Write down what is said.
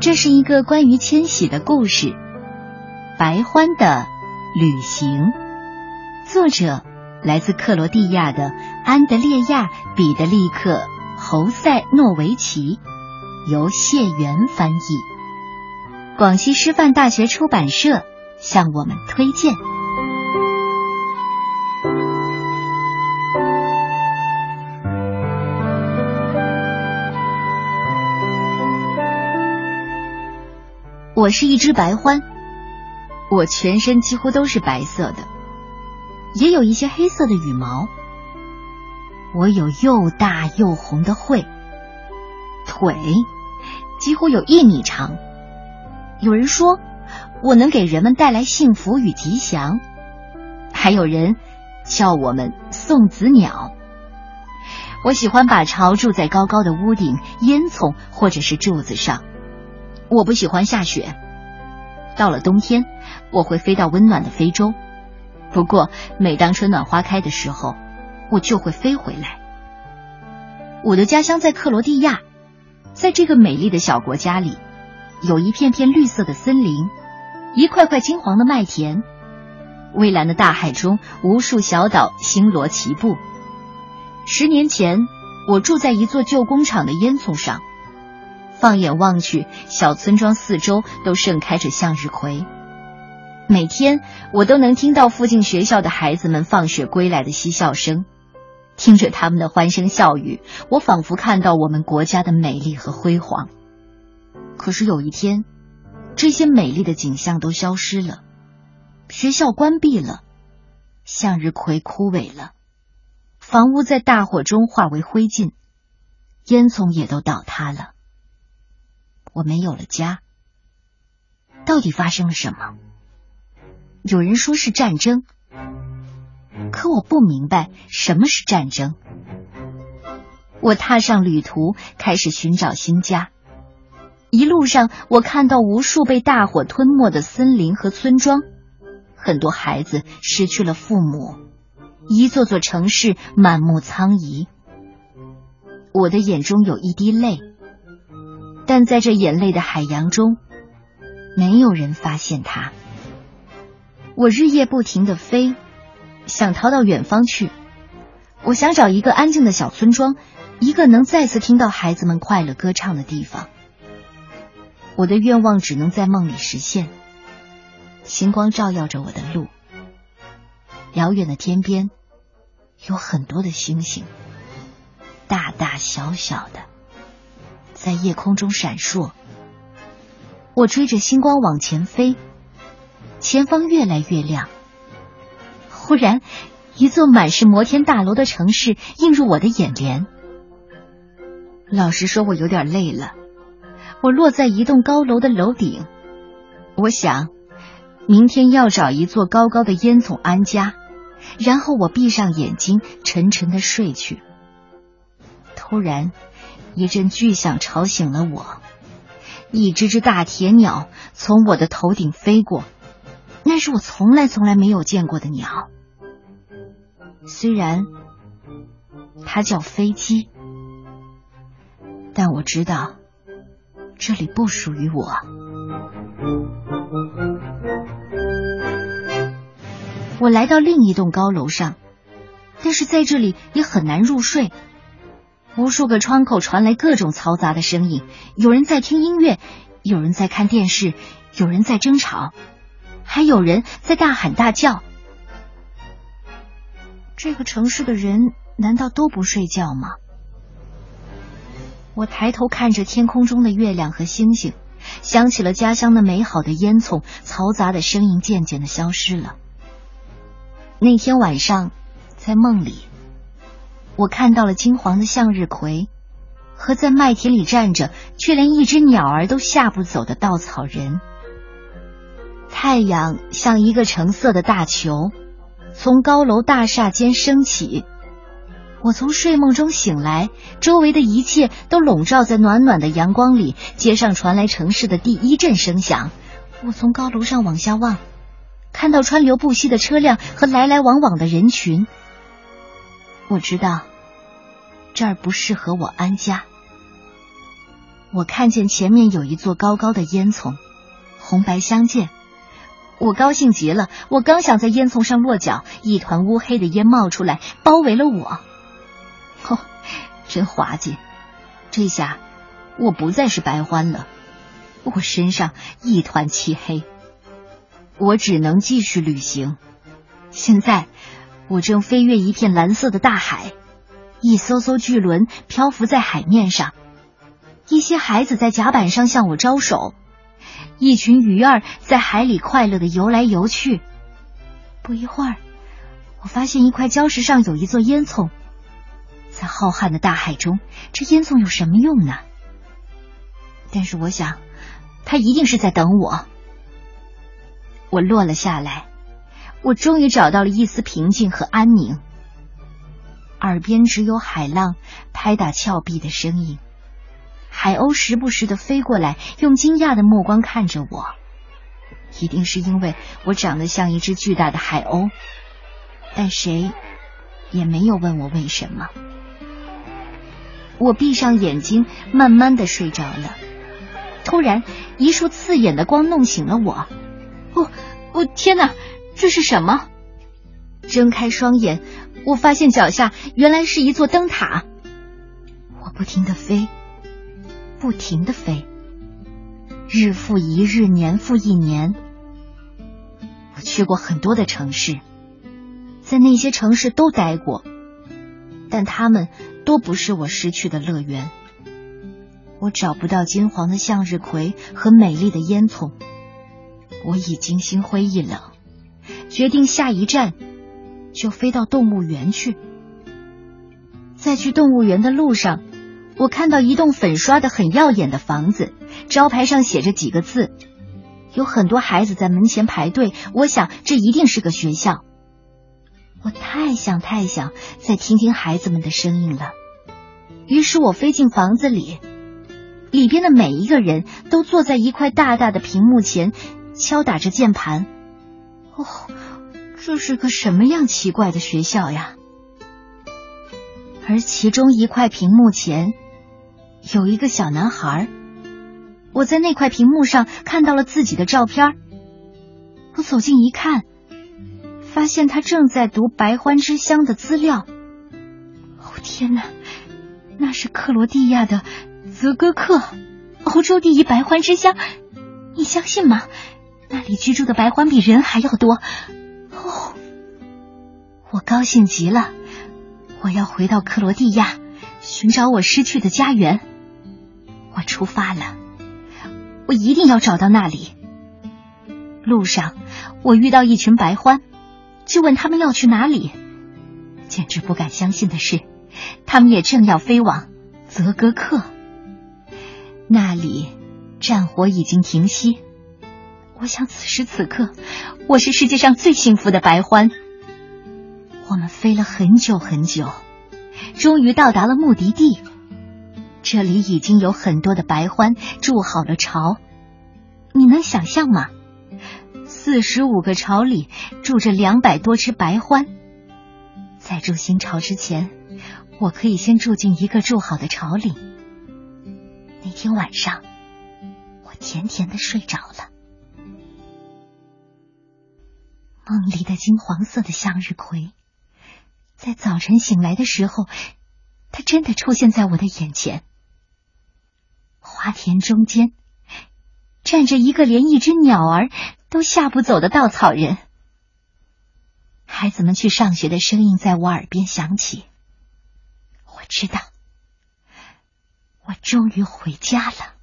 这是一个关于迁徙的故事，《白欢的旅行》，作者来自克罗地亚的安德烈亚·彼得利克·侯塞诺维奇，由谢元翻译，广西师范大学出版社向我们推荐。我是一只白獾，我全身几乎都是白色的，也有一些黑色的羽毛。我有又大又红的喙，腿几乎有一米长。有人说我能给人们带来幸福与吉祥，还有人叫我们送子鸟。我喜欢把巢住在高高的屋顶、烟囱或者是柱子上。我不喜欢下雪。到了冬天，我会飞到温暖的非洲。不过，每当春暖花开的时候，我就会飞回来。我的家乡在克罗地亚，在这个美丽的小国家里，有一片片绿色的森林，一块块金黄的麦田，蔚蓝的大海中，无数小岛星罗棋布。十年前，我住在一座旧工厂的烟囱上。放眼望去，小村庄四周都盛开着向日葵。每天我都能听到附近学校的孩子们放学归来的嬉笑声，听着他们的欢声笑语，我仿佛看到我们国家的美丽和辉煌。可是有一天，这些美丽的景象都消失了，学校关闭了，向日葵枯萎了，房屋在大火中化为灰烬，烟囱也都倒塌了。我没有了家，到底发生了什么？有人说是战争，可我不明白什么是战争。我踏上旅途，开始寻找新家。一路上，我看到无数被大火吞没的森林和村庄，很多孩子失去了父母，一座座城市满目苍夷。我的眼中有一滴泪。但在这眼泪的海洋中，没有人发现它。我日夜不停的飞，想逃到远方去。我想找一个安静的小村庄，一个能再次听到孩子们快乐歌唱的地方。我的愿望只能在梦里实现。星光照耀着我的路。遥远的天边有很多的星星，大大小小的。在夜空中闪烁，我追着星光往前飞，前方越来越亮。忽然，一座满是摩天大楼的城市映入我的眼帘。老实说，我有点累了。我落在一栋高楼的楼顶，我想，明天要找一座高高的烟囱安家，然后我闭上眼睛，沉沉的睡去。突然。一阵巨响吵醒了我，一只只大铁鸟从我的头顶飞过，那是我从来从来没有见过的鸟。虽然它叫飞机，但我知道这里不属于我。我来到另一栋高楼上，但是在这里也很难入睡。无数个窗口传来各种嘈杂的声音，有人在听音乐，有人在看电视，有人在争吵，还有人在大喊大叫。这个城市的人难道都不睡觉吗？我抬头看着天空中的月亮和星星，想起了家乡的美好的烟囱，嘈杂的声音渐渐的消失了。那天晚上，在梦里。我看到了金黄的向日葵，和在麦田里站着却连一只鸟儿都吓不走的稻草人。太阳像一个橙色的大球，从高楼大厦间升起。我从睡梦中醒来，周围的一切都笼罩在暖暖的阳光里。街上传来城市的第一阵声响。我从高楼上往下望，看到川流不息的车辆和来来往往的人群。我知道。这儿不适合我安家。我看见前面有一座高高的烟囱，红白相间。我高兴极了，我刚想在烟囱上落脚，一团乌黑的烟冒出来，包围了我。哦，真滑稽！这下我不再是白欢了，我身上一团漆黑，我只能继续旅行。现在我正飞越一片蓝色的大海，一艘艘巨轮漂浮在海面上，一些孩子在甲板上向我招手。一群鱼儿在海里快乐的游来游去。不一会儿，我发现一块礁石上有一座烟囱。在浩瀚的大海中，这烟囱有什么用呢？但是我想，它一定是在等我。我落了下来，我终于找到了一丝平静和安宁，耳边只有海浪拍打峭壁的声音。海鸥时不时的飞过来，用惊讶的目光看着我。一定是因为我长得像一只巨大的海鸥，但谁也没有问我为什么。我闭上眼睛，慢慢的睡着了。突然，一束刺眼的光弄醒了我。哦，哦，天哪，这是什么？睁开双眼，我发现脚下原来是一座灯塔。我不停的飞。不停的飞，日复一日，年复一年。我去过很多的城市，在那些城市都待过，但他们都不是我失去的乐园。我找不到金黄的向日葵和美丽的烟囱，我已经心灰意冷，决定下一站就飞到动物园去。在去动物园的路上。我看到一栋粉刷的很耀眼的房子，招牌上写着几个字，有很多孩子在门前排队。我想这一定是个学校。我太想太想再听听孩子们的声音了。于是我飞进房子里，里边的每一个人都坐在一块大大的屏幕前，敲打着键盘。哦，这是个什么样奇怪的学校呀？而其中一块屏幕前。有一个小男孩，我在那块屏幕上看到了自己的照片。我走近一看，发现他正在读《白欢之乡》的资料。哦天哪，那是克罗地亚的泽哥克，欧洲第一白欢之乡。你相信吗？那里居住的白欢比人还要多。我高兴极了，我要回到克罗地亚，寻找我失去的家园。我出发了，我一定要找到那里。路上，我遇到一群白獾，就问他们要去哪里。简直不敢相信的是，他们也正要飞往泽格克。那里战火已经停息。我想，此时此刻，我是世界上最幸福的白獾。我们飞了很久很久，终于到达了目的地。这里已经有很多的白獾筑好了巢，你能想象吗？四十五个巢里住着两百多只白獾。在筑新巢之前，我可以先住进一个筑好的巢里。那天晚上，我甜甜的睡着了。梦里的金黄色的向日葵，在早晨醒来的时候，他真的出现在我的眼前。花田中间站着一个连一只鸟儿都吓不走的稻草人。孩子们去上学的声音在我耳边响起。我知道，我终于回家了。